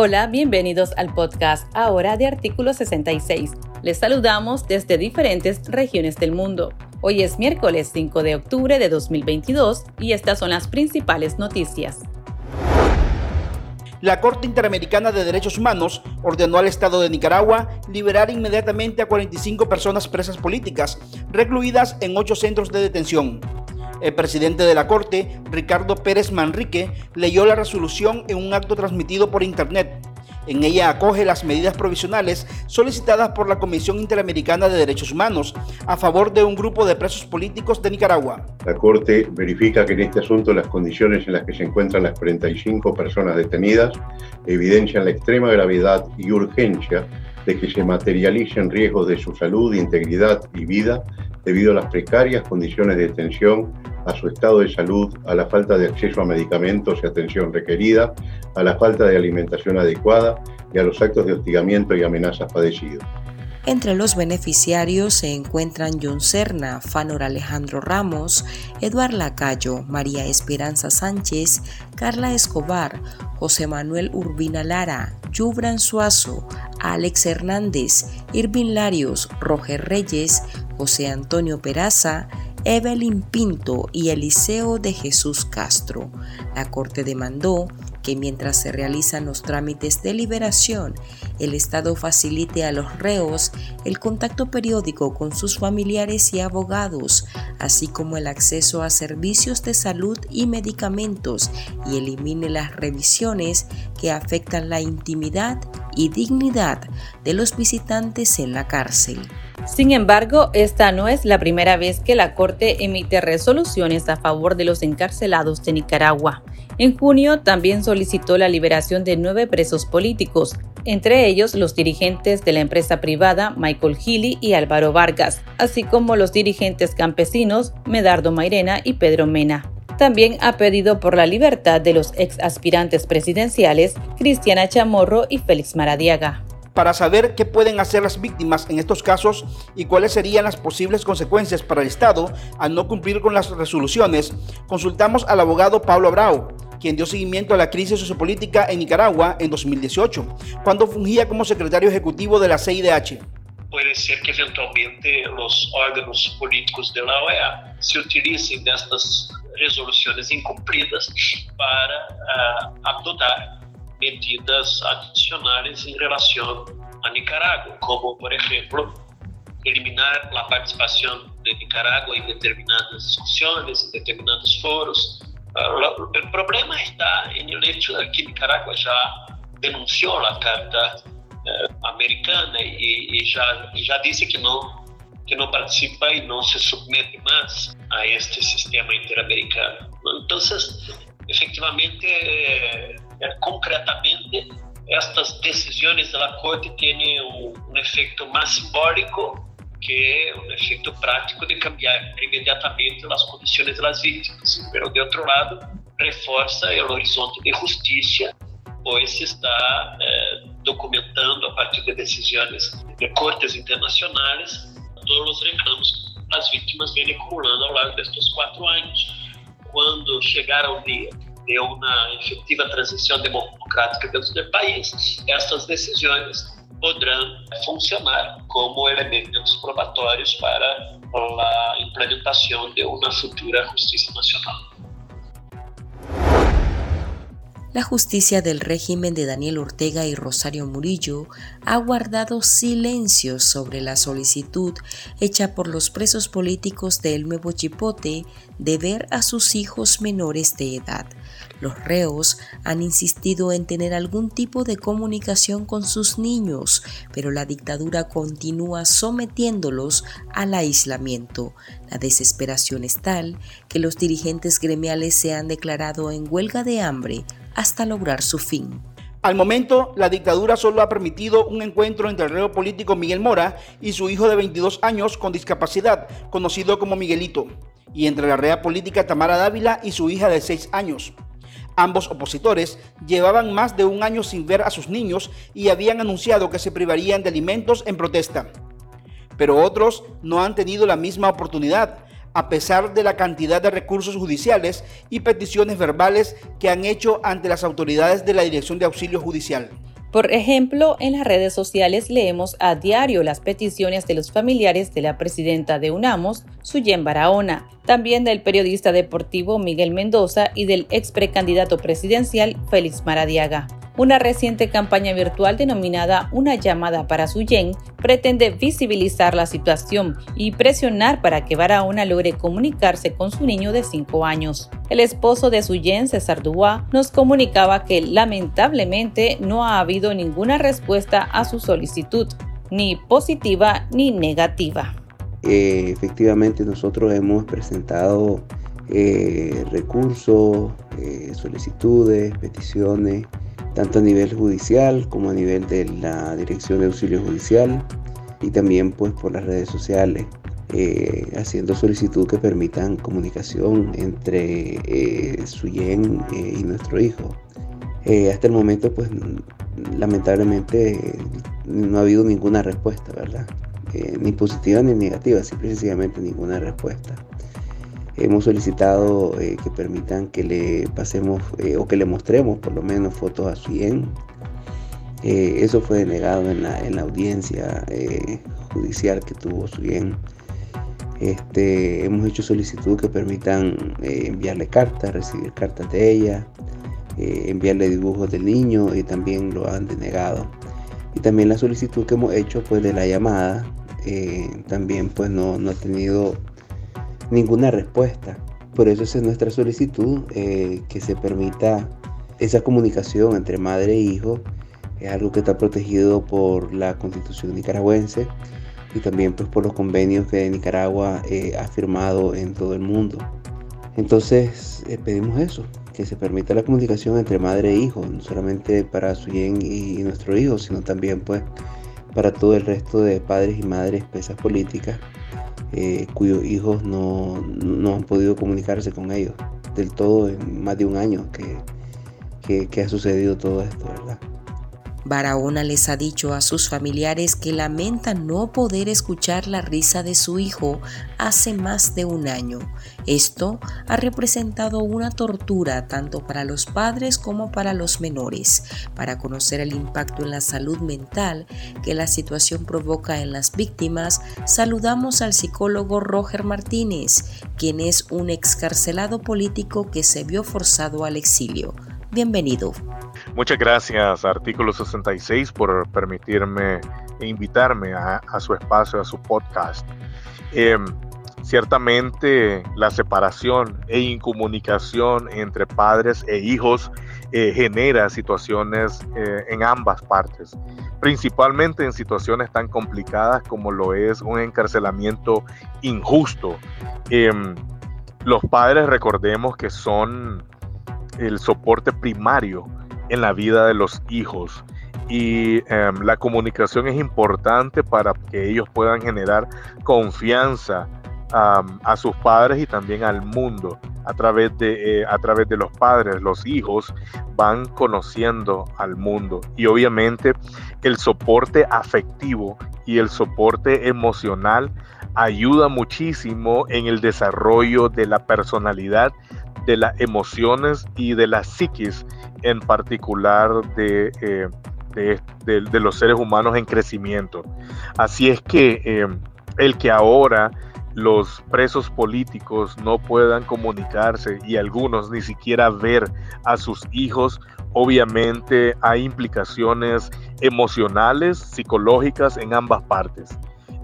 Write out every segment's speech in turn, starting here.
Hola, bienvenidos al podcast ahora de Artículo 66. Les saludamos desde diferentes regiones del mundo. Hoy es miércoles 5 de octubre de 2022 y estas son las principales noticias. La Corte Interamericana de Derechos Humanos ordenó al Estado de Nicaragua liberar inmediatamente a 45 personas presas políticas, recluidas en ocho centros de detención. El presidente de la Corte, Ricardo Pérez Manrique, leyó la resolución en un acto transmitido por Internet. En ella acoge las medidas provisionales solicitadas por la Comisión Interamericana de Derechos Humanos a favor de un grupo de presos políticos de Nicaragua. La Corte verifica que en este asunto las condiciones en las que se encuentran las 45 personas detenidas evidencian la extrema gravedad y urgencia de que se materialicen riesgos de su salud, integridad y vida debido a las precarias condiciones de detención a su estado de salud, a la falta de acceso a medicamentos y atención requerida, a la falta de alimentación adecuada y a los actos de hostigamiento y amenazas padecidos. Entre los beneficiarios se encuentran John Serna, Fanor Alejandro Ramos, Eduard Lacayo, María Esperanza Sánchez, Carla Escobar, José Manuel Urbina Lara, Yubran Suazo, Alex Hernández, Irvin Larios, Roger Reyes, José Antonio Peraza, Evelyn Pinto y Eliseo de Jesús Castro. La Corte demandó mientras se realizan los trámites de liberación, el Estado facilite a los reos el contacto periódico con sus familiares y abogados, así como el acceso a servicios de salud y medicamentos y elimine las revisiones que afectan la intimidad y dignidad de los visitantes en la cárcel. Sin embargo, esta no es la primera vez que la Corte emite resoluciones a favor de los encarcelados de Nicaragua. En junio también solicitó la liberación de nueve presos políticos, entre ellos los dirigentes de la empresa privada Michael Healy y Álvaro Vargas, así como los dirigentes campesinos Medardo Mairena y Pedro Mena. También ha pedido por la libertad de los ex aspirantes presidenciales Cristiana Chamorro y Félix Maradiaga para saber qué pueden hacer las víctimas en estos casos y cuáles serían las posibles consecuencias para el Estado al no cumplir con las resoluciones, consultamos al abogado Pablo Abrao, quien dio seguimiento a la crisis sociopolítica en Nicaragua en 2018, cuando fungía como secretario ejecutivo de la CIDH. Puede ser que eventualmente los órganos políticos de la OEA se utilicen de estas resoluciones incumplidas para uh, adoptar medidas adicionales en relación a Nicaragua, como por ejemplo eliminar la participación de Nicaragua en determinadas discusiones, en determinados foros. Ah, el problema está en el hecho de que Nicaragua ya denunció la Carta eh, Americana y, ya, ya dice que no, que no participa y no se somete más a este sistema interamericano. Entonces, efectivamente, eh, É, concretamente estas decisões da Corte têm um efeito mais simbólico que um efeito prático de cambiar imediatamente as condições das vítimas. Mas, de outro lado, reforça o horizonte de justiça pois se está eh, documentando a partir de decisões de cortes internacionais todos os reclamos que las víctimas acumulando ao largo destes quatro anos. Quando chegar ao dia de uma efetiva transição democrática dentro do país, essas decisões poderão funcionar como elementos probatórios para a implementação de uma futura justiça nacional. La justicia del régimen de Daniel Ortega y Rosario Murillo ha guardado silencio sobre la solicitud hecha por los presos políticos del Nuevo Chipote de ver a sus hijos menores de edad. Los reos han insistido en tener algún tipo de comunicación con sus niños, pero la dictadura continúa sometiéndolos al aislamiento. La desesperación es tal que los dirigentes gremiales se han declarado en huelga de hambre hasta lograr su fin. Al momento, la dictadura solo ha permitido un encuentro entre el reo político Miguel Mora y su hijo de 22 años con discapacidad, conocido como Miguelito, y entre la rea política Tamara Dávila y su hija de 6 años. Ambos opositores llevaban más de un año sin ver a sus niños y habían anunciado que se privarían de alimentos en protesta. Pero otros no han tenido la misma oportunidad a pesar de la cantidad de recursos judiciales y peticiones verbales que han hecho ante las autoridades de la Dirección de Auxilio Judicial. Por ejemplo, en las redes sociales leemos a diario las peticiones de los familiares de la presidenta de UNAMOS, Suyen Barahona, también del periodista deportivo Miguel Mendoza y del ex precandidato presidencial Félix Maradiaga. Una reciente campaña virtual denominada Una llamada para Suyen pretende visibilizar la situación y presionar para que Barahona logre comunicarse con su niño de 5 años. El esposo de Suyen, César Dubois, nos comunicaba que lamentablemente no ha habido ninguna respuesta a su solicitud, ni positiva ni negativa. Eh, efectivamente nosotros hemos presentado eh, recursos, eh, solicitudes, peticiones tanto a nivel judicial como a nivel de la Dirección de Auxilio Judicial y también pues por las redes sociales, eh, haciendo solicitud que permitan comunicación entre eh, Suyen eh, y nuestro hijo. hasta el momento pues lamentablemente no ha habido ninguna respuesta, ¿verdad? ni positiva ni negativa, simplemente ninguna respuesta. Hemos solicitado eh, que permitan que le pasemos eh, o que le mostremos por lo menos fotos a su bien. Eh, eso fue denegado en la, en la audiencia judicial que tuvo su bien. Este, hemos hecho solicitud que permitan enviarle cartas, recibir cartas de ella, enviarle dibujos del niño y también lo han denegado. Y también la solicitud que hemos hecho pues de la llamada también pues no, no ha tenido ninguna respuesta. Por eso es nuestra solicitud eh, que se permita esa comunicación entre madre e hijo. Es algo que está protegido por la constitución nicaragüense y también pues, por los convenios que Nicaragua eh, ha firmado en todo el mundo. Entonces eh, pedimos eso, que se permita la comunicación entre madre e hijo, no solamente para su bien y nuestro hijo, sino también pues para todo el resto de padres y madres presas políticas eh, cuyos hijos no, han podido comunicarse con ellos del todo en más de un año que, que ha sucedido todo esto, ¿verdad? Barahona les ha dicho a sus familiares que lamenta no poder escuchar la risa de su hijo hace más de un año. Esto ha representado una tortura tanto para los padres como para los menores. Para conocer el impacto en la salud mental que la situación provoca en las víctimas, saludamos al psicólogo Roger Martínez, quien es un excarcelado político que se vio forzado al exilio. Bienvenido. Muchas gracias, Artículo 66, por permitirme e invitarme a, su espacio, a su podcast. Em, ciertamente la separación e incomunicación entre padres e hijos eh, genera situaciones eh, en ambas partes, principalmente en situaciones tan complicadas como lo es un encarcelamiento injusto. Em, los padres recordemos que son el soporte primario en la vida de los hijos. Y em, la comunicación es importante para que ellos puedan generar confianza a sus padres y también al mundo. A través de eh, a través de los padres los hijos van conociendo al mundo. Y obviamente el soporte afectivo y el soporte emocional ayuda muchísimo en el desarrollo de la personalidad de las emociones y de la psiquis en particular de, eh, de, los seres humanos en crecimiento. Así es que eh, el que ahora los presos políticos no puedan comunicarse y algunos ni siquiera ver a sus hijos, obviamente hay implicaciones emocionales, psicológicas en ambas partes.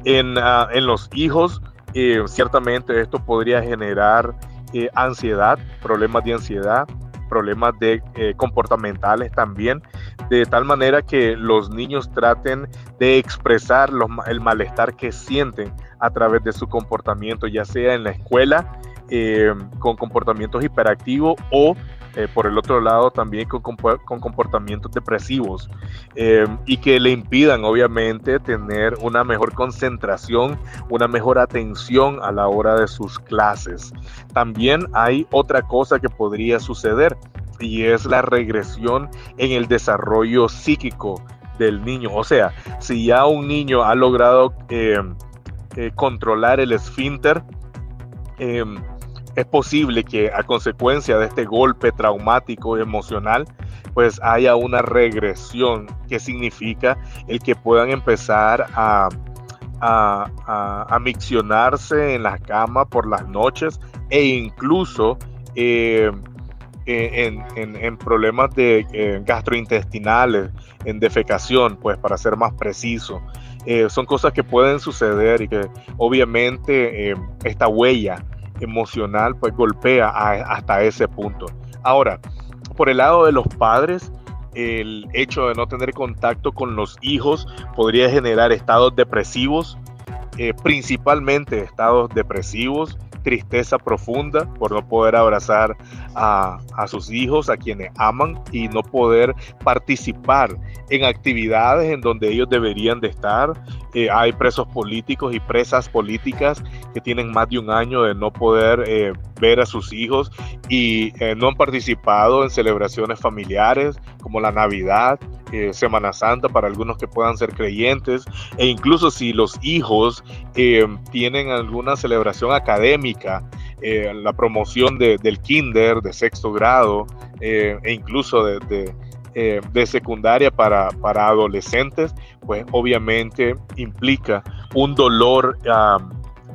En, ah, en los hijos, eh, ciertamente esto podría generar eh, ansiedad, problemas de ansiedad, problemas de eh, comportamentales también, de tal manera que los niños traten de expresar el malestar que sienten a través de su comportamiento, ya sea en la escuela, eh, con comportamientos hiperactivos o eh, por el otro lado también con, comportamientos depresivos eh, y que le impidan obviamente tener una mejor concentración, una mejor atención a la hora de sus clases. También hay otra cosa que podría suceder y es la regresión en el desarrollo psíquico del niño. O sea, si ya un niño ha logrado controlar el esfínter, em, es posible que a consecuencia de este golpe traumático emocional, pues haya una regresión que significa el que puedan empezar a, a, miccionarse en la cama por las noches e incluso eh, eh, en, problemas de eh, gastrointestinales, en defecación, pues para ser más preciso. son cosas que pueden suceder y que obviamente esta huella emocional pues golpea hasta ese punto. Ahora, por el lado de los padres, el hecho de no tener contacto con los hijos podría generar estados depresivos, eh, principalmente estados depresivos, tristeza profunda por no poder abrazar a, sus hijos, a quienes aman y no poder participar en actividades en donde ellos deberían de estar. Eh, hay presos políticos y presas políticas que tienen más de un año de no poder eh, ver a sus hijos y eh, no han participado en celebraciones familiares como la Navidad, Semana Santa para algunos que puedan ser creyentes e incluso si los hijos tienen alguna celebración académica eh, la promoción del kinder, de sexto grado eh, e incluso de, eh, de, secundaria para, para, adolescentes, pues obviamente implica un dolor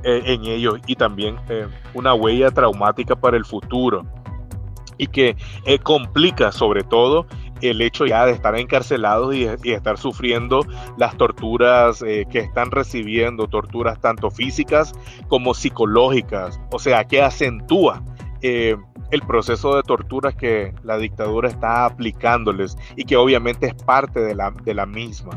en ellos y también una huella traumática para el futuro. Y que complica sobre todo el hecho ya de estar encarcelados y, estar sufriendo las torturas eh, que están recibiendo, torturas tanto físicas como psicológicas, o sea, que acentúa eh, el proceso de torturas que la dictadura está aplicándoles y que obviamente es parte de la, de la misma.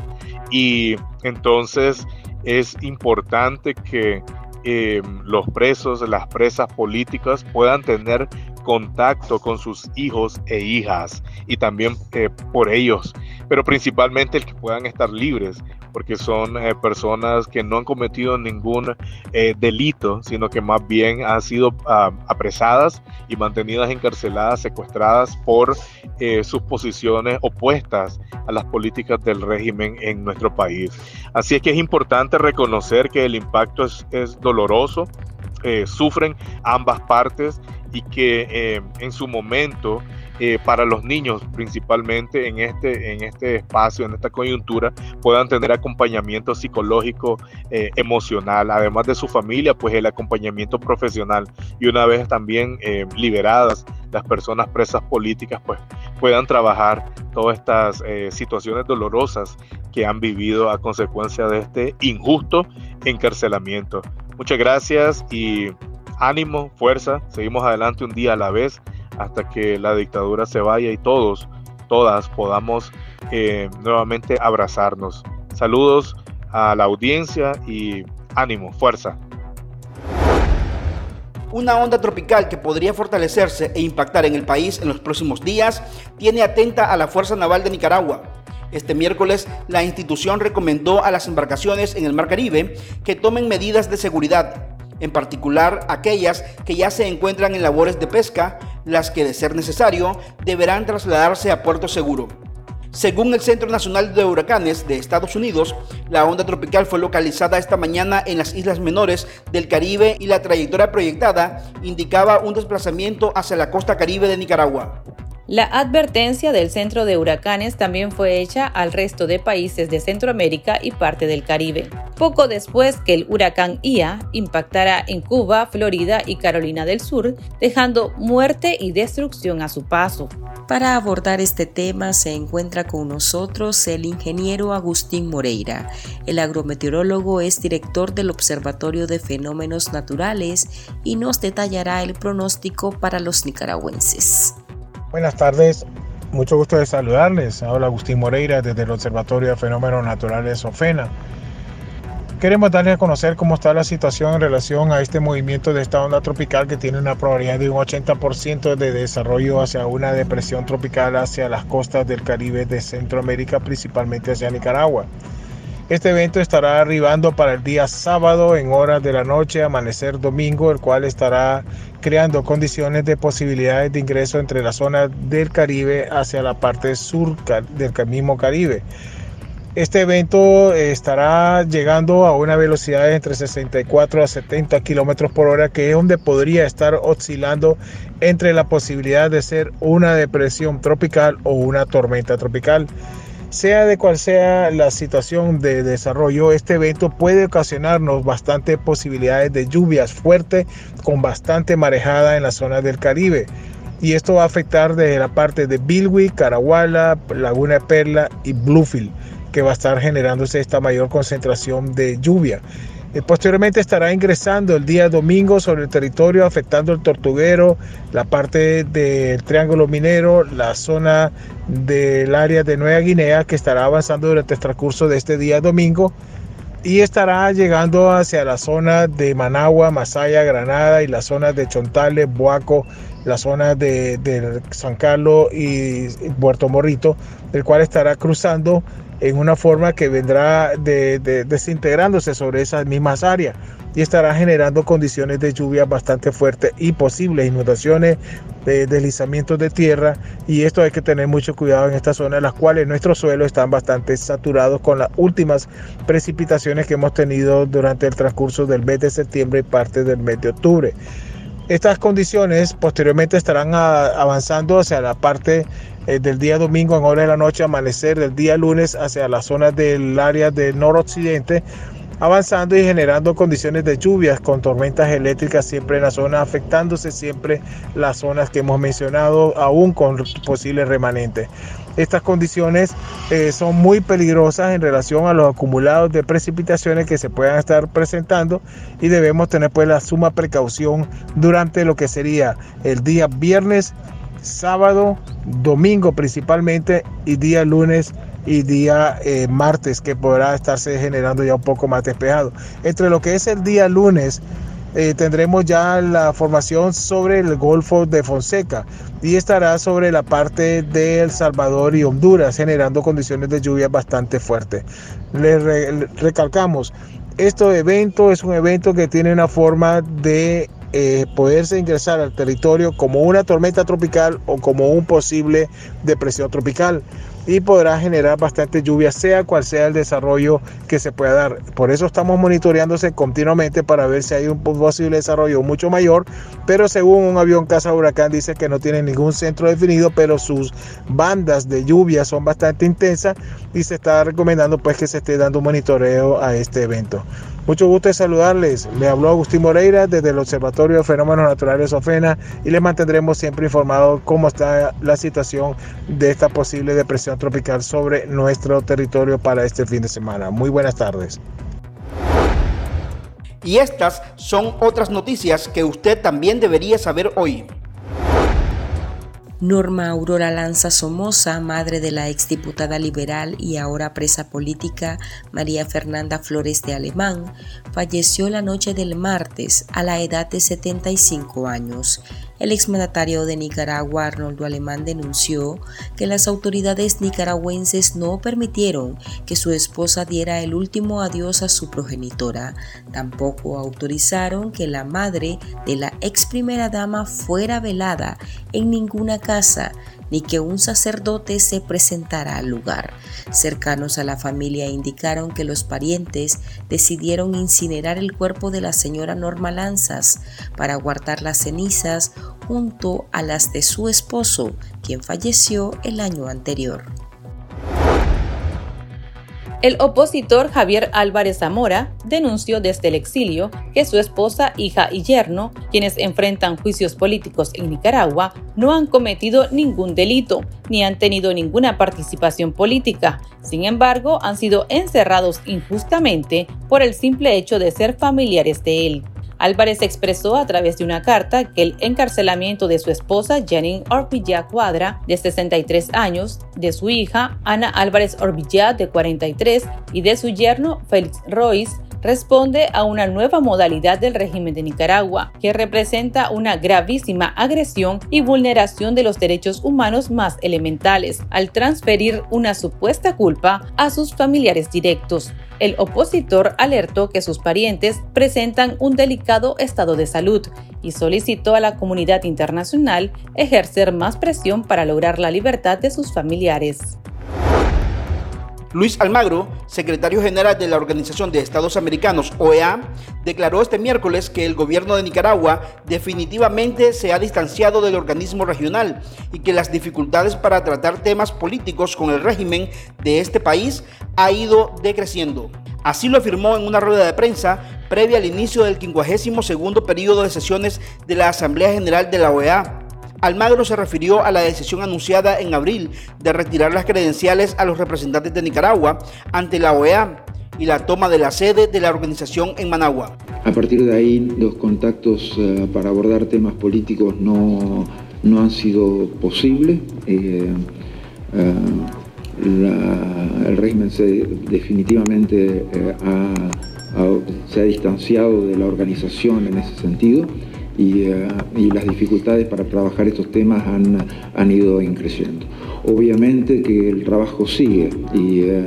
Y entonces es importante que eh, los presos, las presas políticas puedan tener contacto con sus hijos e hijas y también eh, por ellos, pero principalmente el que puedan estar libres, porque son eh, personas que no han cometido ningún eh, delito, sino que más bien han sido ah, apresadas y mantenidas encarceladas, secuestradas por sus posiciones opuestas a las políticas del régimen en nuestro país. Así es que es importante reconocer que el impacto es, es doloroso, sufren ambas partes y que eh, en su momento eh, para los niños principalmente en este, en este espacio, en esta coyuntura, puedan tener acompañamiento psicológico, eh, emocional, además de su familia, pues el acompañamiento profesional y una vez también liberadas las personas presas políticas, pues puedan trabajar todas estas situaciones dolorosas que han vivido a consecuencia de este injusto encarcelamiento. Muchas gracias y ánimo, fuerza, seguimos adelante un día a la vez hasta que la dictadura se vaya y todos, todas podamos eh, nuevamente abrazarnos. Saludos a la audiencia y ánimo, fuerza. Una onda tropical que podría fortalecerse e impactar en el país en los próximos días tiene atenta a la Fuerza Naval de Nicaragua. Este miércoles, la institución recomendó a las embarcaciones en el Mar Caribe que tomen medidas de seguridad en particular aquellas que ya se encuentran en labores de pesca, las que de ser necesario deberán trasladarse a puerto seguro. Según el Centro Nacional de Huracanes de Estados Unidos, la onda tropical fue localizada esta mañana en las islas menores del Caribe y la trayectoria proyectada indicaba un desplazamiento hacia la costa caribe de Nicaragua. La advertencia del Centro de Huracanes también fue hecha al resto de países de Centroamérica y parte del Caribe, poco después que el huracán Ia impactara en Cuba, Florida y Carolina del Sur, dejando muerte y destrucción a su paso. Para abordar este tema se encuentra con nosotros el ingeniero Agustín Moreira. El agrometeorólogo es director del Observatorio de Fenómenos Naturales y nos detallará el pronóstico para los nicaragüenses. Buenas tardes, mucho gusto de saludarles. Habla Agustín Moreira desde el Observatorio de Fenómenos Naturales OFENA. Queremos darles a conocer cómo está la situación en relación a este movimiento de esta onda tropical que tiene una probabilidad de un 80% de desarrollo hacia una depresión tropical hacia las costas del Caribe de Centroamérica, principalmente hacia Nicaragua. Este evento estará arribando para el día sábado en horas de la noche, amanecer domingo, el cual estará creando condiciones de posibilidades de ingreso entre la zona del Caribe hacia la parte sur del mismo Caribe. Este evento estará llegando a una velocidad de entre 64 a 70 kilómetros por hora, que es donde podría estar oscilando entre la posibilidad de ser una depresión tropical o una tormenta tropical. Sea de cual sea la situación de desarrollo, este evento puede ocasionarnos bastantes posibilidades de lluvias fuertes con bastante marejada en la zona del Caribe. Y esto va a afectar desde la parte de Bilwi, Caraguala, Laguna Perla y Bluefield que va a estar generándose esta mayor concentración de lluvia. Eh, posteriormente estará ingresando el día domingo sobre el territorio, afectando el tortuguero, la parte del Triángulo Minero, la zona del área de Nueva Guinea, que estará avanzando durante el transcurso de este día domingo y estará llegando hacia la zona de Managua, Masaya, Granada y la zona de Chontales, Boaco, la zona de, de San Carlos y Puerto Morrito, el cual estará cruzando en una forma que vendrá desintegrándose sobre esas mismas áreas y estará generando condiciones de lluvia bastante fuertes y posibles inundaciones, de deslizamientos de tierra y esto hay que tener mucho cuidado en esta zona en las cuales nuestros suelos están bastante saturados con las últimas precipitaciones que hemos tenido durante el transcurso del mes de septiembre y parte del mes de octubre. Estas condiciones posteriormente estarán avanzando hacia la parte eh, del día domingo en hora de la noche, amanecer del día lunes hacia la zona del área del noroccidente, avanzando y generando condiciones de lluvias con tormentas eléctricas siempre en la zona, afectándose siempre las zonas que hemos mencionado, aún con posibles remanentes. Estas condiciones eh, son muy peligrosas en relación a los acumulados de precipitaciones que se puedan estar presentando y debemos tener pues la suma precaución durante lo que sería el día viernes sábado, domingo principalmente y día lunes y día eh, martes que podrá estarse generando ya un poco más despejado. Entre lo que es el día lunes eh, tendremos ya la formación sobre el Golfo de Fonseca y estará sobre la parte de El Salvador y Honduras generando condiciones de lluvia bastante fuertes. Le recalcamos, este evento es un evento que tiene una forma de eh, poderse ingresar al territorio como una tormenta tropical o como un posible depresión tropical y podrá generar bastante lluvia, sea cual sea el desarrollo que se pueda dar. Por eso estamos monitoreándose continuamente para ver si hay un posible desarrollo mucho mayor, pero según un avión caza huracán dice que no tiene ningún centro definido, pero sus bandas de lluvia son bastante intensas y se está recomendando pues que se esté dando un monitoreo a este evento. Mucho gusto de saludarles. Le habló Agustín Moreira desde el Observatorio de Fenómenos Naturales OFENA y les mantendremos siempre informados cómo está la situación de esta posible depresión tropical sobre nuestro territorio para este fin de semana. Muy buenas tardes. Y estas son otras noticias que usted también debería saber hoy. Norma Aurora Lanza Somoza, madre de la exdiputada liberal y ahora presa política María Fernanda Flores de Alemán, falleció la noche del martes a la edad de 75 años. El exmandatario de Nicaragua, Arnoldo Alemán, denunció que las autoridades nicaragüenses no permitieron que su esposa diera el último adiós a su progenitora. Tampoco autorizaron que la madre de la ex primera dama fuera velada en ninguna casa ni que un sacerdote se presentara al lugar. Cercanos a la familia indicaron que los parientes decidieron incinerar el cuerpo de la señora Norma Lanzas para guardar las cenizas junto a las de su esposo, quien falleció el año anterior. El opositor Javier Álvarez Zamora denunció desde el exilio que su esposa, hija y yerno, quienes enfrentan juicios políticos en Nicaragua, no han cometido ningún delito ni han tenido ninguna participación política. Sin embargo, han sido encerrados injustamente por el simple hecho de ser familiares de él. Álvarez expresó a través de una carta que el encarcelamiento de su esposa Janine Orbilla Cuadra, de 63 años, de su hija Ana Álvarez Orbilla, de 43, y de su yerno Félix Royce, responde a una nueva modalidad del régimen de Nicaragua, que representa una gravísima agresión y vulneración de los derechos humanos más elementales, al transferir una supuesta culpa a sus familiares directos. El opositor alertó que sus parientes presentan un delicado estado de salud y solicitó a la comunidad internacional ejercer más presión para lograr la libertad de sus familiares. Luis Almagro, secretario general de la Organización de Estados Americanos, OEA, declaró este miércoles que el gobierno de Nicaragua definitivamente se ha distanciado del organismo regional y que las dificultades para tratar temas políticos con el régimen de este país ha ido decreciendo. Así lo afirmó en una rueda de prensa previa al inicio del 52 periodo de sesiones de la Asamblea General de la OEA, Almagro se refirió a la decisión anunciada en abril de retirar las credenciales a los representantes de Nicaragua ante la OEA y la toma de la sede de la organización en Managua. A partir de ahí, los contactos eh, para abordar temas políticos no, han sido posibles. Eh, eh, el régimen se, definitivamente se ha distanciado de la organización en ese sentido. Eh, y, las dificultades para trabajar estos temas han, han, ido increciendo. Obviamente que el trabajo sigue y, eh,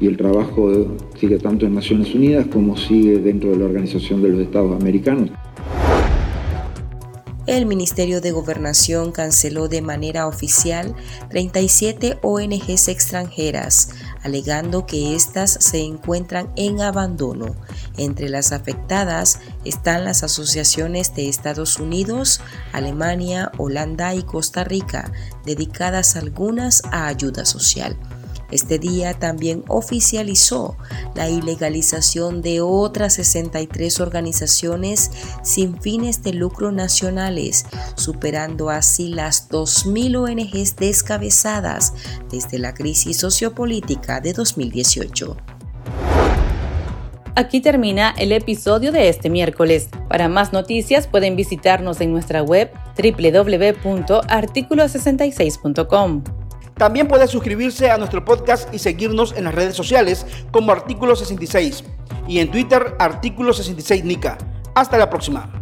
y el trabajo sigue tanto en Naciones Unidas como sigue dentro de la Organización de los Estados Americanos el Ministerio de Gobernación canceló de manera oficial 37 ONGs extranjeras, alegando que éstas se encuentran en abandono. Entre las afectadas están las asociaciones de Estados Unidos, Alemania, Holanda y Costa Rica, dedicadas algunas a ayuda social. Este día también oficializó la ilegalización de otras 63 organizaciones sin fines de lucro nacionales, superando así las 2.000 ONGs descabezadas desde la crisis sociopolítica de 2018. Aquí termina el episodio de este miércoles. Para más noticias pueden visitarnos en nuestra web www.articulo66.com. También puede suscribirse a nuestro podcast y seguirnos en las redes sociales como Artículo 66 y en Twitter Artículo 66 Nica. Hasta la próxima.